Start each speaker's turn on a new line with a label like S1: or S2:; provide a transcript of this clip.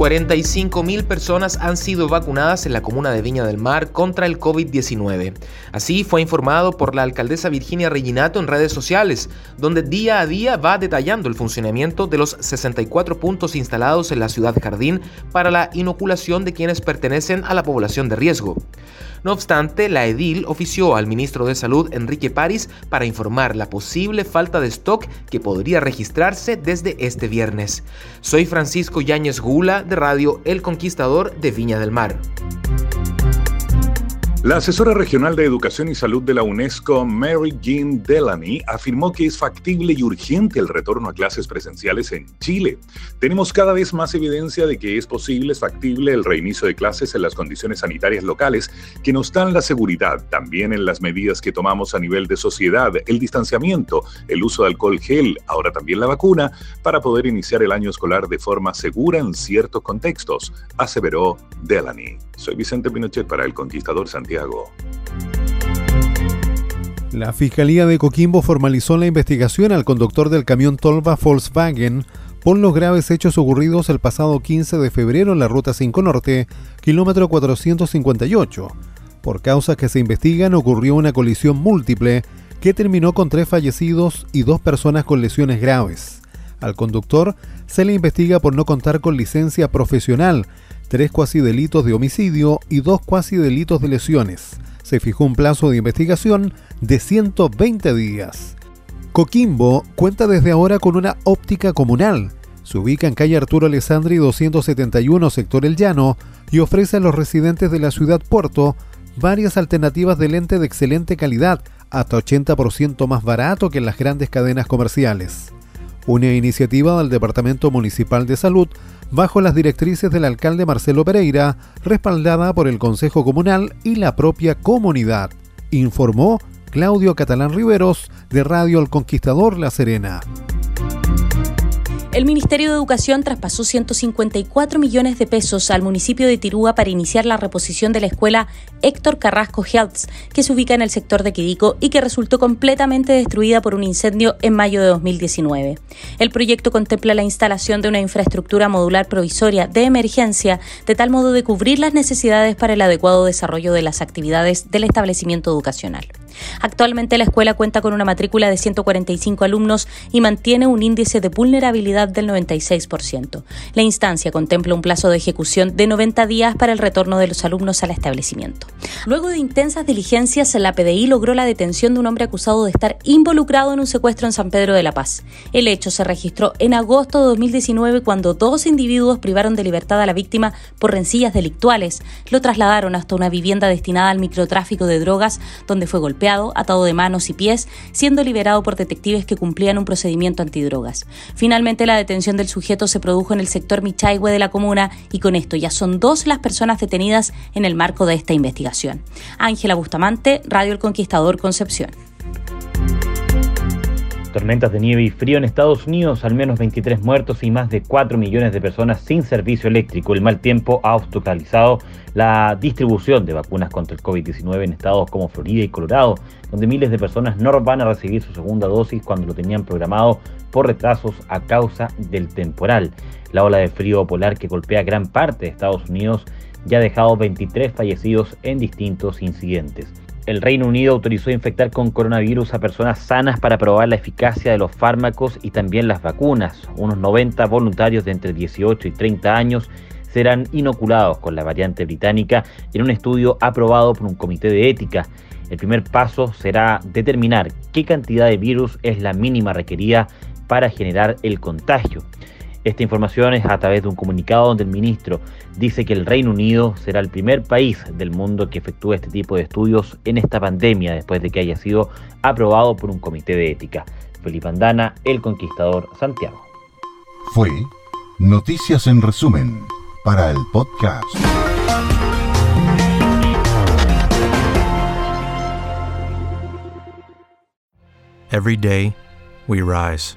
S1: 45.000 personas han sido vacunadas en la comuna de Viña del Mar contra el COVID-19. Así fue informado por la alcaldesa Virginia Reginato en redes sociales, donde día a día va detallando el funcionamiento de los 64 puntos instalados en la ciudad jardín para la inoculación de quienes pertenecen a la población de riesgo. No obstante, la edil ofició al ministro de Salud, Enrique París, para informar la posible falta de stock que podría registrarse desde este viernes. Soy Francisco Yáñez Gula de Radio El Conquistador de Viña del Mar.
S2: La asesora regional de Educación y Salud de la UNESCO, Mary Jean Delany, afirmó que es factible y urgente el retorno a clases presenciales en Chile. Tenemos cada vez más evidencia de que es posible, es factible el reinicio de clases en las condiciones sanitarias locales que nos dan la seguridad, también en las medidas que tomamos a nivel de sociedad, el distanciamiento, el uso de alcohol gel, ahora también la vacuna, para poder iniciar el año escolar de forma segura en ciertos contextos, aseveró Delany. Soy Vicente Pinochet para El Conquistador Santiago.
S3: La Fiscalía de Coquimbo formalizó la investigación al conductor del camión Tolva Volkswagen por los graves hechos ocurridos el pasado 15 de febrero en la Ruta 5 Norte, kilómetro 458. Por causas que se investigan, ocurrió una colisión múltiple que terminó con tres fallecidos y dos personas con lesiones graves. Al conductor se le investiga por no contar con licencia profesional tres cuasi delitos de homicidio y dos cuasi delitos de lesiones. Se fijó un plazo de investigación de 120 días. Coquimbo cuenta desde ahora con una óptica comunal. Se ubica en calle Arturo Alessandri 271, sector El Llano, y ofrece a los residentes de la ciudad Puerto varias alternativas de lente de excelente calidad, hasta 80% más barato que en las grandes cadenas comerciales. Una iniciativa del Departamento Municipal de Salud bajo las directrices del alcalde Marcelo Pereira, respaldada por el Consejo Comunal y la propia comunidad, informó Claudio Catalán Riveros de Radio El Conquistador La Serena.
S4: El Ministerio de Educación traspasó 154 millones de pesos al municipio de Tirúa para iniciar la reposición de la escuela Héctor Carrasco Health, que se ubica en el sector de Quidico y que resultó completamente destruida por un incendio en mayo de 2019. El proyecto contempla la instalación de una infraestructura modular provisoria de emergencia, de tal modo de cubrir las necesidades para el adecuado desarrollo de las actividades del establecimiento educacional. Actualmente la escuela cuenta con una matrícula de 145 alumnos y mantiene un índice de vulnerabilidad del 96%. La instancia contempla un plazo de ejecución de 90 días para el retorno de los alumnos al establecimiento. Luego de intensas diligencias, la PDI logró la detención de un hombre acusado de estar involucrado en un secuestro en San Pedro de la Paz. El hecho se registró en agosto de 2019 cuando dos individuos privaron de libertad a la víctima por rencillas delictuales. Lo trasladaron hasta una vivienda destinada al microtráfico de drogas donde fue atado de manos y pies, siendo liberado por detectives que cumplían un procedimiento antidrogas. Finalmente, la detención del sujeto se produjo en el sector Michaihue de la comuna y con esto ya son dos las personas detenidas en el marco de esta investigación. Ángela Bustamante, Radio El Conquistador Concepción.
S5: Tormentas de nieve y frío en Estados Unidos, al menos 23 muertos y más de 4 millones de personas sin servicio eléctrico. El mal tiempo ha obstaculizado la distribución de vacunas contra el COVID-19 en estados como Florida y Colorado, donde miles de personas no van a recibir su segunda dosis cuando lo tenían programado por retrasos a causa del temporal. La ola de frío polar que golpea gran parte de Estados Unidos ya ha dejado 23 fallecidos en distintos incidentes el Reino Unido autorizó infectar con coronavirus a personas sanas para probar la eficacia de los fármacos y también las vacunas. Unos 90 voluntarios de entre 18 y 30 años serán inoculados con la variante británica en un estudio aprobado por un comité de ética. El primer paso será determinar qué cantidad de virus es la mínima requerida para generar el contagio. Esta información es a través de un comunicado donde el ministro dice que el Reino Unido será el primer país del mundo que efectúe este tipo de estudios en esta pandemia después de que haya sido aprobado por un comité de ética. Felipe Andana, El Conquistador, Santiago.
S6: Fue Noticias en Resumen para el podcast.
S7: Every day, we rise,